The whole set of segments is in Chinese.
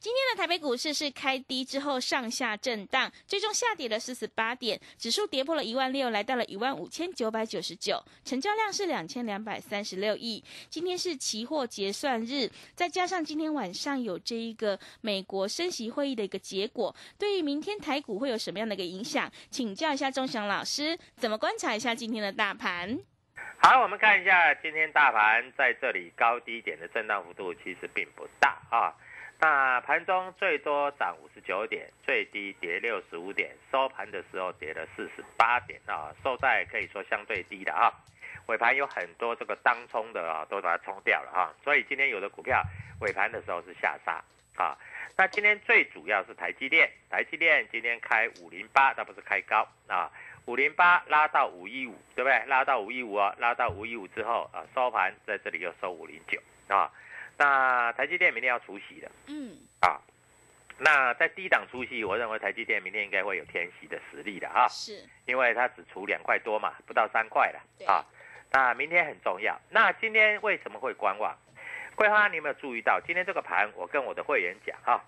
今天的台北股市是开低之后上下震荡，最终下跌了四十八点，指数跌破了一万六，来到了一万五千九百九十九，成交量是两千两百三十六亿。今天是期货结算日，再加上今天晚上有这一个美国升息会议的一个结果，对于明天台股会有什么样的一个影响？请教一下钟祥老师，怎么观察一下今天的大盘？好，我们看一下今天大盘在这里高低点的震荡幅度其实并不大啊。那盘中最多涨五十九点，最低跌六十五点，收盘的时候跌了四十八点啊，收在可以说相对低的啊。尾盘有很多这个当冲的啊，都把它冲掉了啊，所以今天有的股票尾盘的时候是下杀啊。那今天最主要是台积电，台积电今天开五零八，那不是开高啊，五零八拉到五一五，对不对？拉到五一五啊，拉到五一五之后啊，收盘在这里又收五零九啊。那台积电明天要除息的，嗯，啊，那在低档除息，我认为台积电明天应该会有天息的实力的哈，是因为它只除两块多嘛，不到三块了啊。那明天很重要。那今天为什么会观望？桂花，你有没有注意到今天这个盘？我跟我的会员讲哈，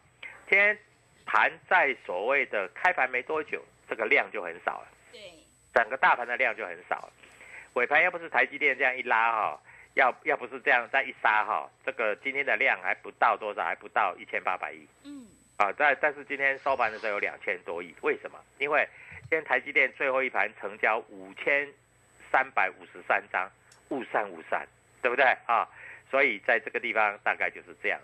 今天盘在所谓的开盘没多久，这个量就很少了，对，整个大盘的量就很少了。尾盘要不是台积电这样一拉哈，要要不是这样再一杀哈，这个今天的量还不到多少，还不到一千八百亿。嗯，啊，但但是今天收盘的时候有两千多亿，为什么？因为今天台积电最后一盘成交五千三百五十三张，误散误散，对不对啊？所以在这个地方大概就是这样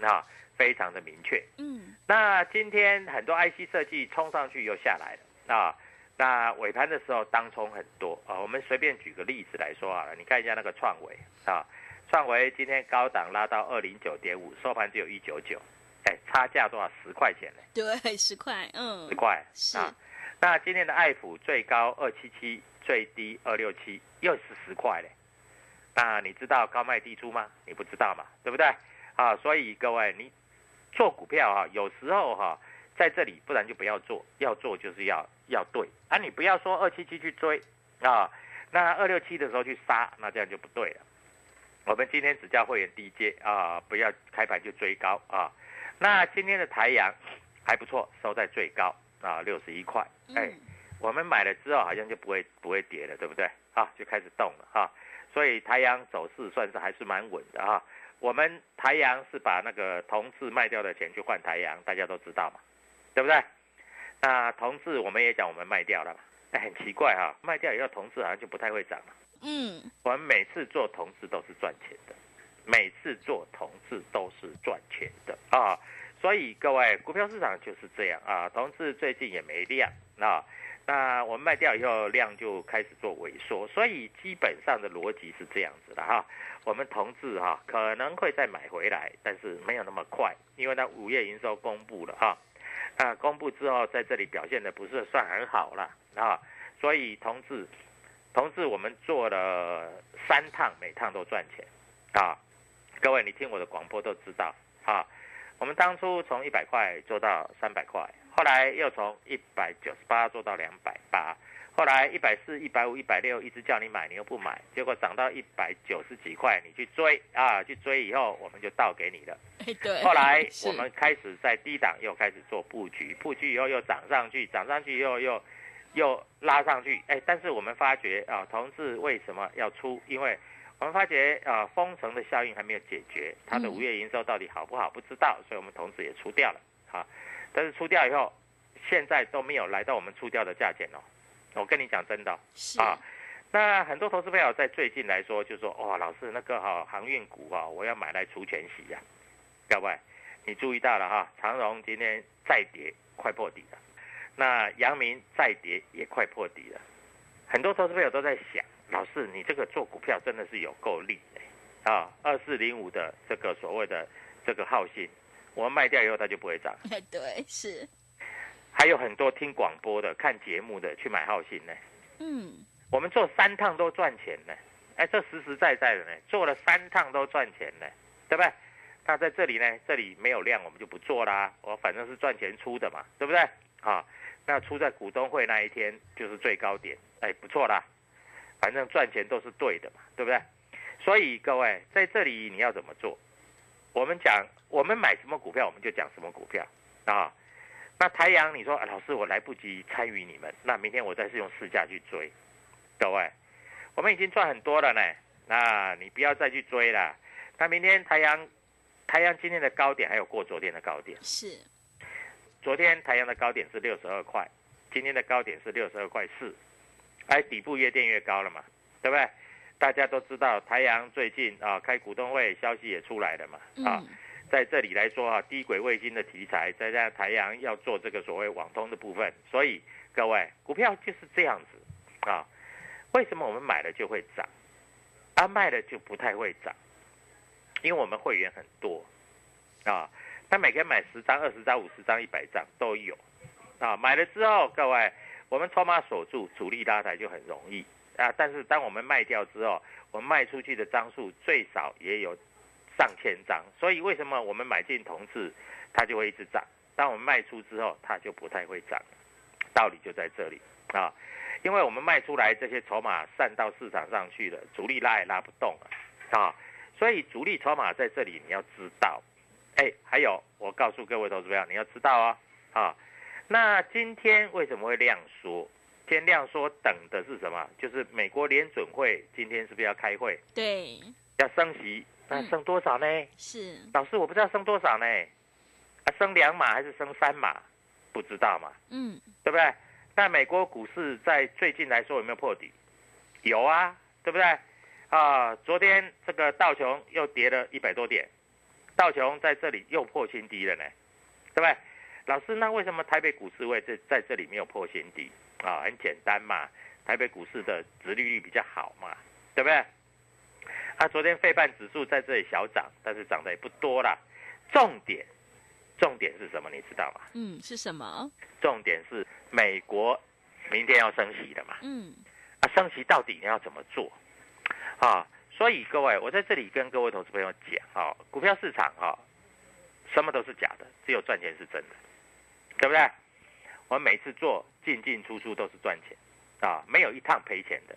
子，啊，非常的明确。嗯，那今天很多 IC 设计冲上去又下来了啊。那尾盘的时候当冲很多啊，我们随便举个例子来说好了，你看一下那个创维啊，创维今天高档拉到二零九点五，收盘只有一九九，哎，差价多少？十块钱呢？对，十块，嗯十，块是啊。那今天的爱普最高二七七，最低二六七，又是十块嘞。那你知道高卖低出吗？你不知道嘛，对不对？啊，所以各位，你做股票哈、有时候哈、在这里，不然就不要做，要做就是要要对啊，你不要说二七七去追啊，那二六七的时候去杀，那这样就不对了。我们今天只叫会员低阶啊，不要开盘就追高啊。那今天的台阳还不错，收在最高啊，六十一块。哎，嗯，我们买了之后好像就不会不会跌了，对不对？啊，就开始动了哈、所以台阳走势算是还是蛮稳的哈、我们台阳是把那个同志卖掉的钱去换台阳，大家都知道嘛，对不对？那同志我们也讲我们卖掉了嘛，哎，很奇怪哈、卖掉以后同志好像就不太会涨了。嗯，我们每次做同志都是赚钱的，每次做同志都是赚钱的啊！所以各位，股票市场就是这样啊。同志最近也没量啊，那我们卖掉以后，量就开始做萎缩，所以基本上的逻辑是这样子的哈。我们同志哈可能会再买回来，但是没有那么快，因为它五月营收公布了哈。啊公布之后，在这里表现的不是算很好了啊，所以同志，同志我们做了三趟，每趟都赚钱啊。各位，你听我的广播都知道啊。我们当初从一百块做到三百块。后来又从一百九十八做到两百八，后来一百四、一百五、一百六，一直叫你买，你又不买，结果涨到一百九十几块，你去追啊，去追以后我们就倒给你了。哎，对。后来 我们开始在低档又开始做布局，布局以后又涨上去，涨上去以后又又拉上去，哎，但是我们发觉啊，同志为什么要出？因为我们发觉啊，封城的效应还没有解决，它的五月营收到底好不好不知道，所以我们同时也出掉了，好。但是出掉以后，现在都没有来到我们出掉的价钱哦。我跟你讲真的啊，那很多投资朋友在最近来说，就说哇，老师那个哈航运股啊，我要买来除权息呀。各位，你注意到了哈，长荣今天再跌，快破底了。那阳明再跌也快破底了。很多投资朋友都在想，老师你这个做股票真的是有够力的啊。二四零五的这个所谓的这个耗信。我们卖掉以后，它就不会涨。哎，对，是。还有很多听广播的、看节目的去买浩信呢。嗯。我们做三趟都赚钱呢。哎，这实实在在的呢，做了三趟都赚钱呢，对不对？那在这里呢，这里没有量，我们就不做啦。我反正是赚钱出的嘛，对不对？啊，那出在股东会那一天就是最高点，哎，不错啦。反正赚钱都是对的嘛，对不对？所以各位在这里你要怎么做？我们讲，我们买什么股票，我们就讲什么股票啊。那台阳，你说老师，我来不及参与你们，那明天我再是用市价去追。各位，我们已经赚很多了呢，那你不要再去追了。那明天台阳，台阳今天的高点还有过昨天的高点。是。昨天台阳的高点是六十二块，今天的高点是六十二块四，哎，底部越垫越高了嘛，对不对？大家都知道，台阳最近啊开股东会，消息也出来了嘛啊，在这里来说啊，低轨卫星的题材，再加上台阳要做这个所谓网通的部分，所以各位股票就是这样子啊。为什么我们买了就会涨，啊卖了就不太会涨？因为我们会员很多啊，他每天买十张、二十张、五十张、一百张都有啊。买了之后，各位我们筹码锁住，主力拉抬就很容易。啊！但是当我们卖掉之后，我们卖出去的张数最少也有上千张，所以为什么我们买进同志，它就会一直涨？当我们卖出之后，它就不太会涨，道理就在这里啊！因为我们卖出来这些筹码散到市场上去了，主力拉也拉不动了啊！所以主力筹码在这里你要知道，哎，还有我告诉各位投资友，你要知道啊啊！那今天为什么会量缩？天亮说等的是什么？就是美国联准会今天是不是要开会？对，要升息，那升多少呢？是老师，我不知道升多少呢？啊，升两码还是升三码？不知道嘛？嗯，对不对？那美国股市在最近来说有没有破底？有啊，对不对？啊，昨天这个道琼又跌了一百多点，道琼在这里又破新低了呢，对不对？老师，那为什么台北股市会在在这里没有破新低？啊，很简单嘛，台北股市的殖利率比较好嘛，对不对？啊，昨天费半指数在这里小涨，但是涨得也不多啦。重点，重点是什么？你知道吗？嗯，是什么？重点是美国明天要升息的嘛。嗯。啊，升息到底你要怎么做？啊，所以各位，我在这里跟各位投资朋友讲啊，股票市场啊，什么都是假的，只有赚钱是真的，对不对？我每次做进进出出都是赚钱，啊，没有一趟赔钱的。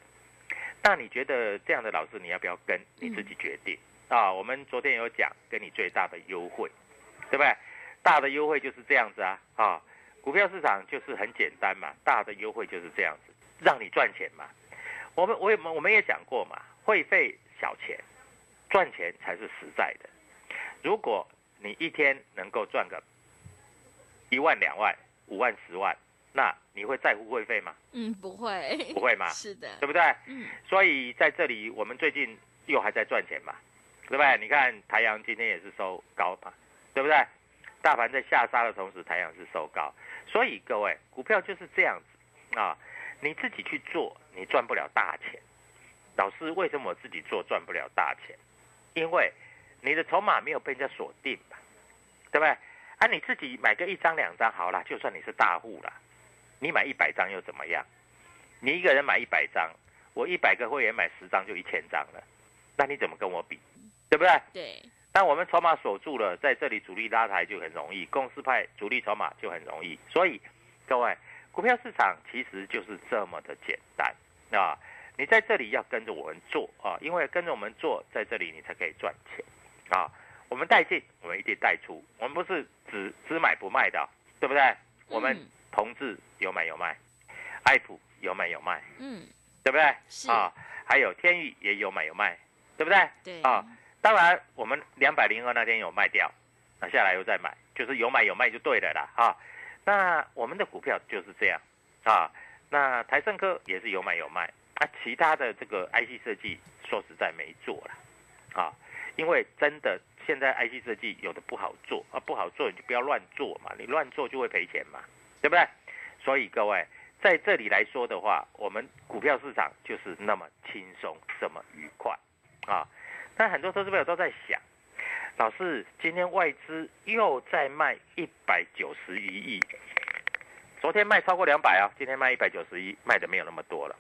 那你觉得这样的老师你要不要跟？你自己决定啊。我们昨天有讲，给你最大的优惠，对不对？大的优惠就是这样子啊，啊，股票市场就是很简单嘛，大的优惠就是这样子，让你赚钱嘛。我们我也我们也讲过嘛，会费小钱，赚钱才是实在的。如果你一天能够赚个一万两万。五万、十万，那你会在乎会费吗？嗯，不会，不会吗？是的，对不对？嗯，所以在这里，我们最近又还在赚钱嘛，对不对？你看台阳今天也是收高嘛，对不对？大盘在下杀的同时，台阳是收高，所以各位股票就是这样子啊，你自己去做，你赚不了大钱。老师，为什么我自己做赚不了大钱？因为你的筹码没有被人家锁定嘛，对不对？啊，你自己买个一张两张好了，就算你是大户了，你买一百张又怎么样？你一个人买一百张，我一百个会员买十张就一千张了，那你怎么跟我比？对不对？对，但我们筹码锁住了，在这里主力拉抬就很容易，公司派主力筹码就很容易。所以，各位，股票市场其实就是这么的简单啊！你在这里要跟着我们做啊，因为跟着我们做，在这里你才可以赚钱啊。我们带进，我们一定带出，我们不是只只买不卖的，对不对？我们同志有买有卖，爱普有买有卖，嗯，对不对？是啊，还有天宇也有买有卖，对不对？对，啊，当然我们两百零二那天有卖掉，那下来又再买，就是有买有卖就对了啦啊。那我们的股票就是这样啊。那台盛科也是有买有卖啊，其他的这个 IC 设计说实在没做了啊，因为真的现在 IC 设计有的不好做啊，不好做你就不要乱做嘛，你乱做就会赔钱嘛，对不对？所以各位在这里来说的话，我们股票市场就是那么轻松，这么愉快啊。但很多投资朋友都在想，老师，今天外资又在卖一百九十一亿，昨天卖超过两百啊，今天卖一百九十一，卖的没有那么多了。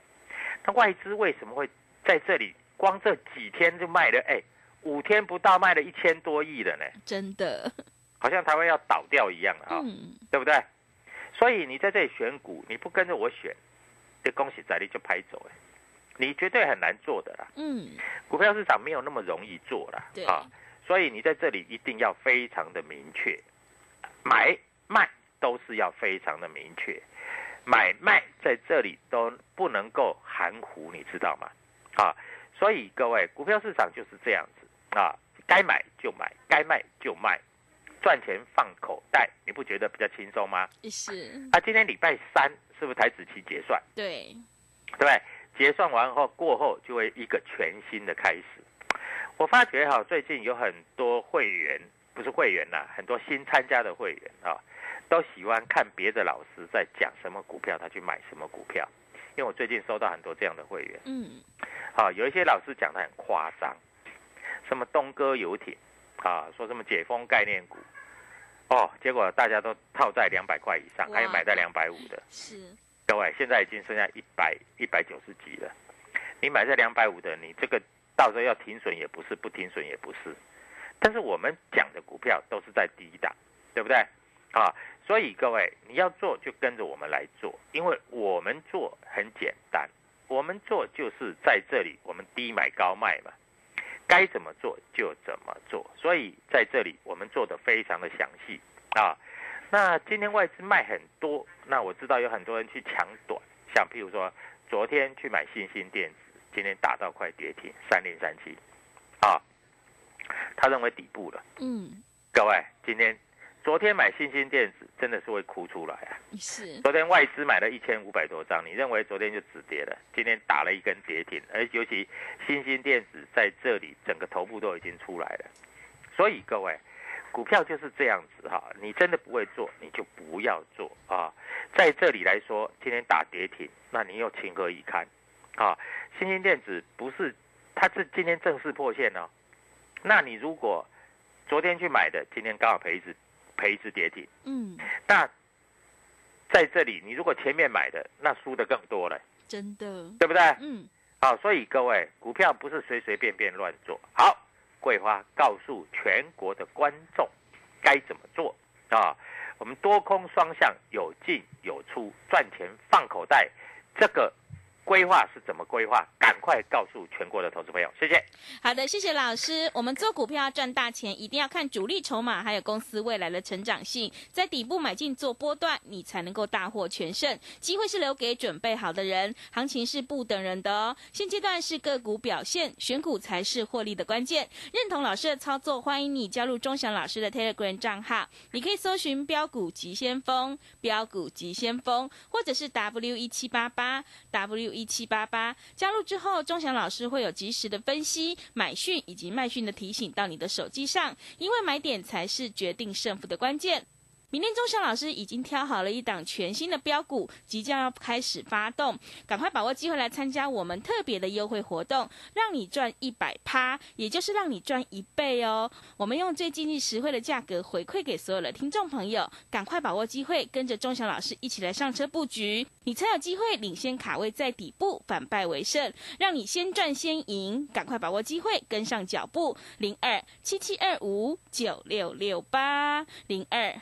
那外资为什么会在这里光这几天就卖了？哎，五天不到卖了一千多亿了呢，真的，好像台湾要倒掉一样了啊，嗯，对不对？所以你在这里选股，你不跟着我选，这恭喜在你就拍走哎，你绝对很难做的啦。嗯，股票市场没有那么容易做啦，啊，所以你在这里一定要非常的明确，买卖都是要非常的明确，买卖在这里都不能够含糊，你知道吗？啊，所以各位，股票市场就是这样子啊，该买就买，该卖就卖，赚钱放口袋，你不觉得比较轻松吗？是，啊，今天礼拜三是不是台子期结算？对，对不对？结算完后过后就会一个全新的开始。我发觉哈，最近有很多会员，不是会员呐、很多新参加的会员啊，都喜欢看别的老师在讲什么股票，他去买什么股票。因为我最近收到很多这样的会员，嗯，啊，有一些老师讲的很夸张，什么东哥游艇啊，说什么解封概念股，哦，结果大家都套在两百块以上，还有哇买在两百五的。是，各位，现在已经剩下一百一百九十几了。你买在两百五的，你这个到时候要停损也不是，不停损也不是。但是我们讲的股票都是在低档，对不对？啊，所以各位你要做就跟着我们来做，因为我们做很简单，我们做就是在这里我们低买高卖嘛，该怎么做就怎么做。所以在这里我们做的非常的详细啊。那今天外资卖很多，那我知道有很多人去抢短，像譬如说昨天去买新兴电子，今天打到快跌停三零三七，啊，他认为底部了。嗯，各位，今天昨天买新兴电子真的是会哭出来啊！是，昨天外资买了一千五百多张，你认为昨天就止跌了？今天打了一根跌停，而尤其新兴电子在这里整个头部都已经出来了，所以各位，股票就是这样子哈，你真的不会做，你就不要做啊。在这里来说，今天打跌停，那你又情何以堪啊？新兴电子不是，它是今天正式破线哦，那你如果昨天去买的，今天刚好赔一只赔一只跌停。嗯，那在这里，你如果前面买的，那输的更多了，真的，对不对？嗯，好，所以各位，股票不是随随便便乱做。好，桂花告诉全国的观众该怎么做啊？我们多空双向，有进有出，赚钱放口袋，这个规划是怎么规划？赶快告诉全国的投资朋友，谢谢。好的，谢谢老师。我们做股票赚大钱，一定要看主力筹码，还有公司未来的成长性，在底部买进做波段，你才能够大获全胜。机会是留给准备好的人，行情是不等人的哦。现阶段是个股表现，选股才是获利的关键。认同老师的操作，欢迎你加入钟祥老师的 Telegram 账号，你可以搜寻标股急先锋、标股急先锋，或者是 W 一七八八 W 一一七八八。加入之后，钟祥老师会有及时的分析、买讯以及卖讯的提醒到你的手机上，因为买点才是决定胜负的关键。明天钟祥老师已经挑好了一档全新的标股，即将要开始发动，赶快把握机会来参加我们特别的优惠活动，让你赚一百趴，也就是让你赚一倍哦。我们用最经济实惠的价格回馈给所有的听众朋友，赶快把握机会，跟着钟祥老师一起来上车布局，你才有机会领先卡位在底部，反败为胜，让你先赚先赢。赶快把握机会，跟上脚步，零二七七二五九六六八零二。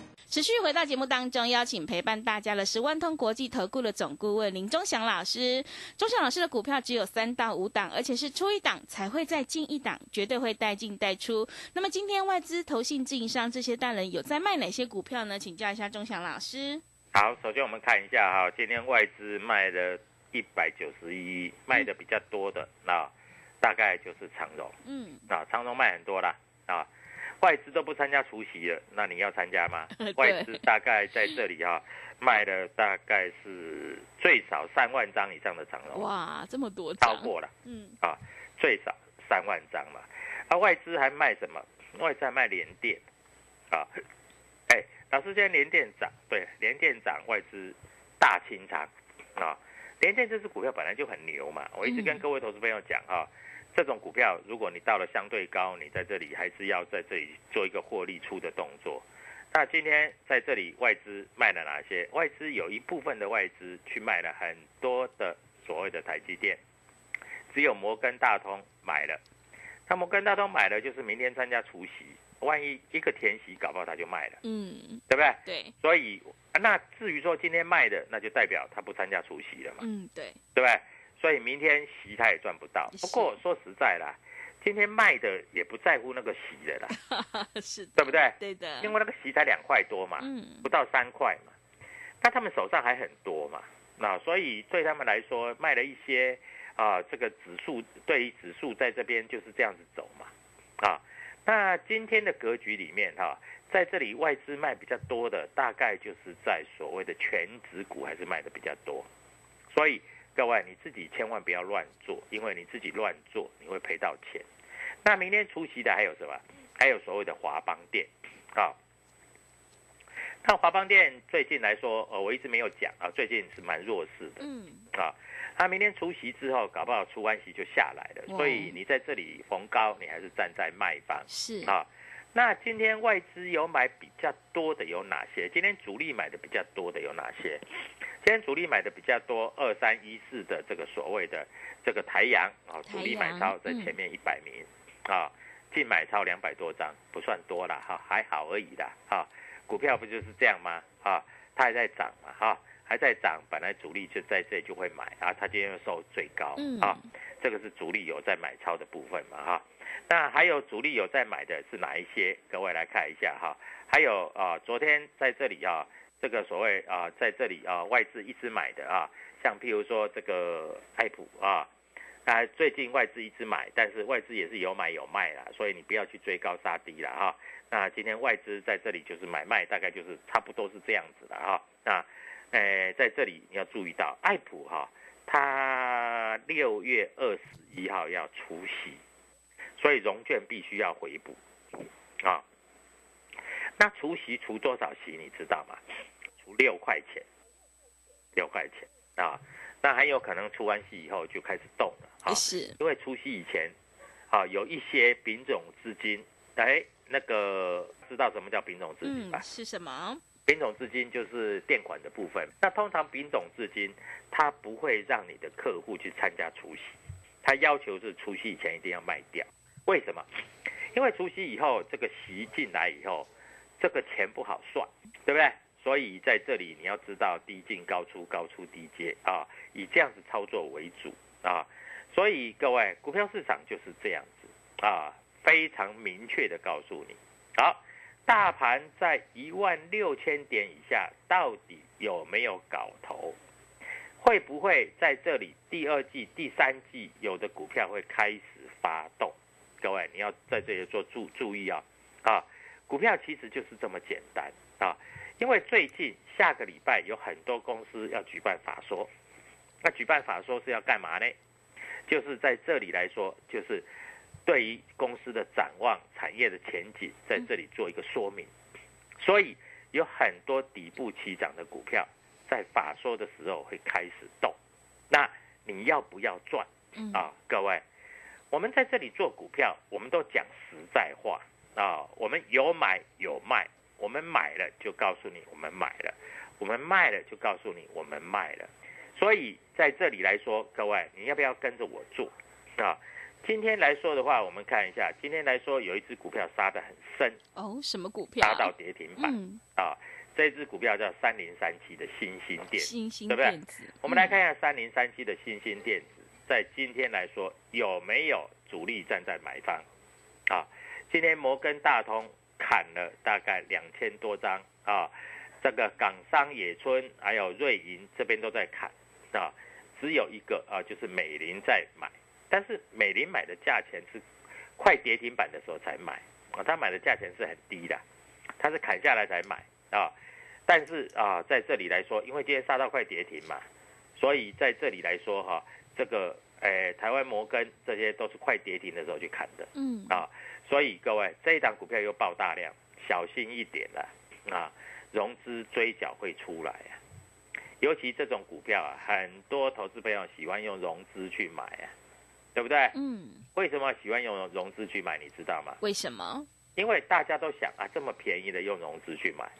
持续回到节目当中，邀请陪伴大家的是万通国际投顾的总顾问林忠祥老师。忠祥老师的股票只有三到五档，而且是出一档才会再进一档，绝对会带进带出。那么今天外资、投信、自营商这些大人有在卖哪些股票呢？请教一下忠祥老师。好，首先我们看一下哈，今天外资卖了一百九十一，卖的比较多的那大概就是长荣。嗯，啊，长荣卖很多啦啊。外资都不参加除夕了，那你要参加吗？外资大概在这里哈，卖了大概是最少三万张以上的长龙。哇，这么多，超过了。嗯，啊，最少三万张嘛。啊，外资还卖什么？外资还卖联电。啊，哎，老师，今天联电涨，对，联电涨，外资大清仓。啊，联电这支股票本来就很牛嘛，我一直跟各位投资朋友讲哈。这种股票，如果你到了相对高，你在这里还是要在这里做一个获利出的动作。那今天在这里外资卖了哪些？外资有一部分的外资去卖了很多的所谓的台积电，只有摩根大通买了。那摩根大通买了，就是明天参加除夕，万一一个填息搞不好他就卖了，嗯，对不对？对。所以那至于说今天卖的，那就代表他不参加除夕了嘛，嗯，对，对不对？所以明天席他也赚不到。不过说实在啦，今天卖的也不在乎那个席的啦，是，对不对？对的。因为那个席才两块多嘛，嗯不到三块嘛，那他们手上还很多嘛，那所以对他们来说，卖了一些啊，这个指数对于指数在这边就是这样子走嘛，啊，那今天的格局里面哈，在这里外资卖比较多的，大概就是在所谓的全指股还是卖的比较多，所以。各位，你自己千万不要乱做，因为你自己乱做，你会赔到钱。那明天出席的还有什么？还有所谓的华邦店，啊。那华邦店最近来说，呃，我一直没有讲啊，最近是蛮弱势的，嗯，啊，他明天出席之后，搞不好出完席就下来了，所以你在这里逢高，你还是站在卖方，是啊。那今天外资有买比较多的有哪些？今天主力买的比较多的有哪些？今天主力买的比较多，二三一四的这个所谓的这个台阳啊，主力买超在前面一百名啊，净买超两百多张，不算多了哈，还好而已的哈。股票不就是这样吗？啊，它还在涨嘛哈，还在涨，本来主力就在这就会买啊，它今天又收最高啊，这个是主力有在买超的部分嘛哈。那还有主力有在买的是哪一些？各位来看一下哈。还有啊，昨天在这里啊，这个所谓啊，在这里啊，外资一直买的啊，像譬如说这个爱普啊，啊，最近外资一直买，但是外资也是有买有卖啦，所以你不要去追高杀低了哈。那今天外资在这里就是买卖，大概就是差不多是这样子的哈。那，诶，在这里你要注意到爱普哈，它六月二十一号要除息。所以融券必须要回补，啊，那除息除多少息你知道吗？除六块钱，六块钱啊，那很有可能出完息以后就开始动了，啊，是，因为除夕以前，啊，有一些品种资金，哎，那个知道什么叫品种资金吧？是什么？品种资金就是垫款的部分。那通常品种资金，它不会让你的客户去参加除夕，它要求是除夕以前一定要卖掉。为什么？因为除夕以后，这个席进来以后，这个钱不好算，对不对？所以在这里你要知道低进高出，高出低接啊，以这样子操作为主啊。所以各位，股票市场就是这样子啊，非常明确的告诉你。好，大盘在一万六千点以下，到底有没有搞头？会不会在这里第二季、第三季有的股票会开始发动？各位，你要在这里做注注意啊啊！股票其实就是这么简单啊，因为最近下个礼拜有很多公司要举办法说，那举办法说是要干嘛呢？就是在这里来说，就是对于公司的展望、产业的前景，在这里做一个说明。所以有很多底部起涨的股票，在法说的时候会开始动。那你要不要赚？啊，各位，我们在这里做股票，我们都讲实在话啊。我们有买有卖，我们买了就告诉你我们买了，我们卖了就告诉你我们卖了。所以在这里来说，各位，你要不要跟着我做啊？今天来说的话，我们看一下，今天来说有一只股票杀得很深哦，什么股票？杀到跌停板啊！这只股票叫三零三七的新兴电，新兴对不对？我们来看一下三零三七的新兴电子，在今天来说有没有主力站在买方啊？今天摩根大通砍了大概两千多张啊，这个港商野村还有瑞银这边都在砍。啊，只有一个啊，就是美林在买，但是美林买的价钱是快跌停板的时候才买啊，他买的价钱是很低的，他是砍下来才买啊，但是啊，在这里来说，因为今天杀到快跌停嘛，所以在这里来说哈，这个诶，台湾摩根这些都是快跌停的时候去砍的，嗯啊，所以各位这一档股票又爆大量，小心一点了啊，融资追缴会出来啊。尤其这种股票啊，很多投资朋友喜欢用融资去买啊，对不对？嗯。为什么喜欢用融资去买？你知道吗？为什么？因为大家都想啊，这么便宜的用融资去买，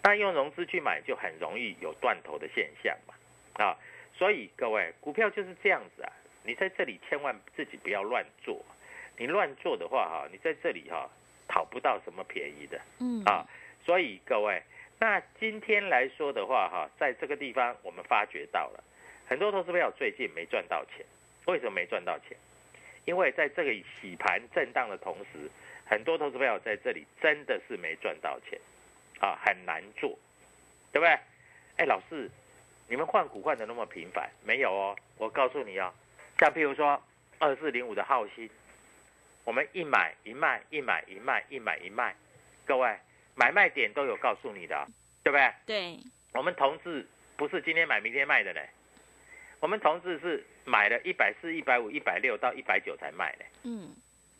但用融资去买就很容易有断头的现象嘛，啊，所以各位股票就是这样子啊，你在这里千万自己不要乱做，你乱做的话哈，你在这里哈讨不到什么便宜的，嗯啊，所以各位。那今天来说的话，哈，在这个地方我们发觉到了很多投资朋友最近没赚到钱，为什么没赚到钱？因为在这个洗盘震荡的同时，很多投资朋友在这里真的是没赚到钱，啊，很难做，对不对？哎，老师，你们换股换的那么频繁，没有哦，我告诉你哦，像譬如说二四零五的浩鑫，我们一买一卖，一买一卖，一买一卖，各位。买卖点都有告诉你的，对不对？对。我们同志不是今天买明天卖的呢，我们同志是买了一百四、一百五、一百六到一百九才卖的。嗯。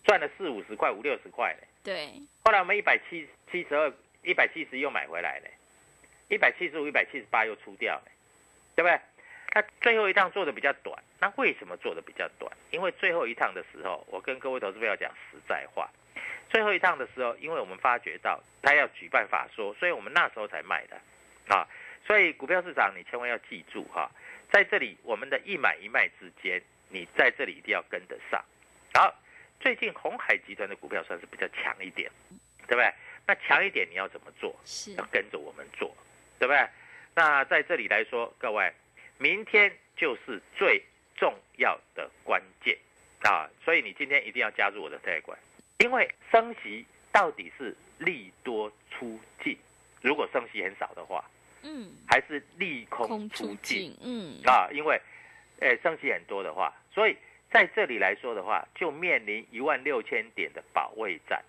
赚了四五十块、五六十块呢。对。后来我们一百七七十二、一百七十又买回来呢，一百七十五、一百七十八又出掉了，对不对？那最后一趟做的比较短，那为什么做的比较短？因为最后一趟的时候，我跟各位投资朋友讲实在话。最后一趟的时候，因为我们发觉到他要举办法说，所以我们那时候才卖的，啊，所以股票市场你千万要记住哈，在这里我们的一买一卖之间，你在这里一定要跟得上。好，最近红海集团的股票算是比较强一点，对不对？那强一点你要怎么做？是要跟着我们做，对不对？那在这里来说，各位，明天就是最重要的关键。啊，所以你今天一定要加入我的特管。因为升息到底是利多出尽，如果升息很少的话，嗯，还是利空出尽，嗯。啊，因为，诶升息很多的话，所以在这里来说的话，就面临一万六千点的保卫战，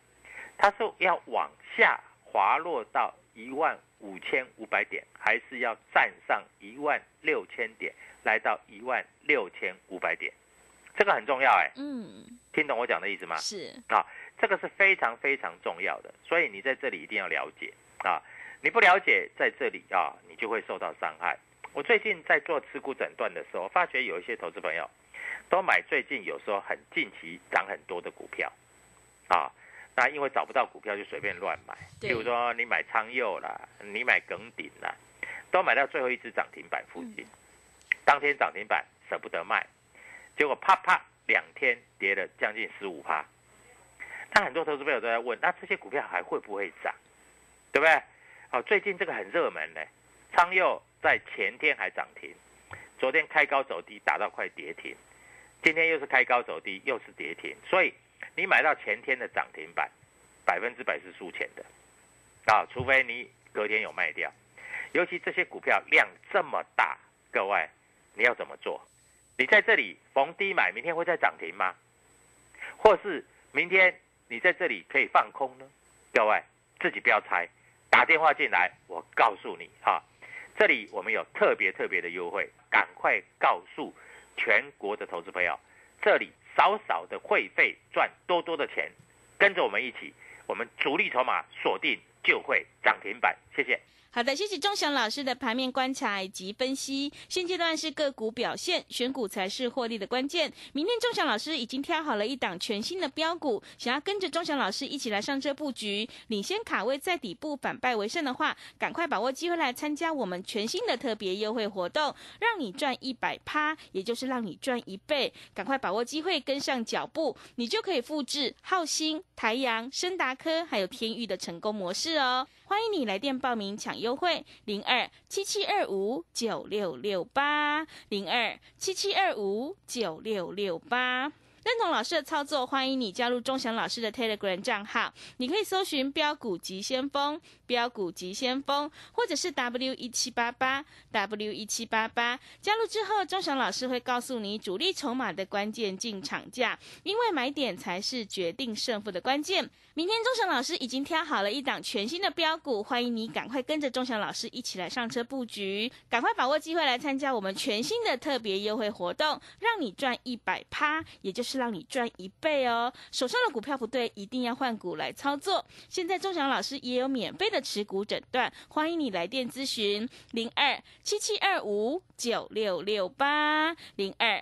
它是要往下滑落到一万五千五百点，还是要站上一万六千点，来到一万六千五百点，这个很重要，哎，嗯，听懂我讲的意思吗？是啊。这个是非常非常重要的，所以你在这里一定要了解啊！你不了解，在这里啊，你就会受到伤害。我最近在做持股诊断的时候，发觉有一些投资朋友都买最近有时候很近期涨很多的股票啊，那因为找不到股票就随便乱买，比如说你买昌佑啦，你买耿鼎啦，都买到最后一只涨停板附近，当天涨停板舍不得卖，结果啪啪两天跌了将近十五趴。那很多投资朋友都在问，那这些股票还会不会涨？对不对？哦，最近这个很热门呢，昌佑在前天还涨停，昨天开高走低，打到快跌停，今天又是开高走低，又是跌停，所以你买到前天的涨停板，百分之百是输钱的，啊，除非你隔天有卖掉，尤其这些股票量这么大，各位你要怎么做？你在这里逢低买，明天会再涨停吗？或是明天你在这里可以放空呢？各位自己不要猜，打电话进来，我告诉你哈，这里我们有特别特别的优惠，赶快告诉全国的投资朋友，这里少少的会费赚多多的钱，跟着我们一起，我们主力筹码锁定就会涨停板，谢谢。好的，谢谢钟祥老师的盘面观察以及分析。现阶段是个股表现，选股才是获利的关键。明天钟祥老师已经挑好了一档全新的标股，想要跟着钟祥老师一起来上车布局，领先卡位在底部，反败为胜的话，赶快把握机会来参加我们全新的特别优惠活动，让你赚一百趴，也就是让你赚一倍。赶快把握机会，跟上脚步，你就可以复制浩星、台阳、深达科还有天域的成功模式哦。欢迎你来电报名抢优惠，零二七七二五九六六八，零二七七二五九六六八。认同老师的操作，欢迎你加入钟祥老师的 Telegram 账号。你可以搜寻“标股急先锋”、“标股急先锋”，或者是 W 一七八八 W 一七八八。加入之后，钟祥老师会告诉你主力筹码的关键进场价，因为买点才是决定胜负的关键。明天钟祥老师已经挑好了一档全新的标股，欢迎你赶快跟着钟祥老师一起来上车布局，赶快把握机会来参加我们全新的特别优惠活动，让你赚一百趴，也就是让你赚一倍哦。手上的股票不对，一定要换股来操作。现在钟祥老师也有免费的持股诊断，欢迎你来电咨询零二七七二五九六六八零二。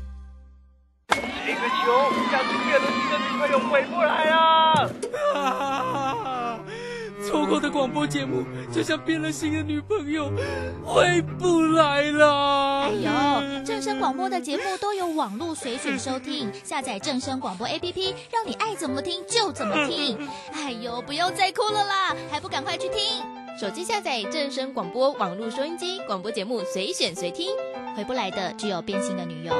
一个球，像是变了心的女朋友回不来啊！错过的广播节目，就像变了心的女朋友回不来了。哎呦，正声广播的节目都有网络随选收听，下载正声广播 APP，让你爱怎么听就怎么听。哎呦，不要再哭了啦，还不赶快去听！手机下载正声广播网络收音机，广播节目随选随听。回不来的只有变心的女友。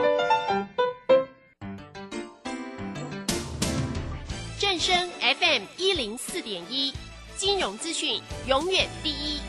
声 FM 一零四点一，金融资讯永远第一。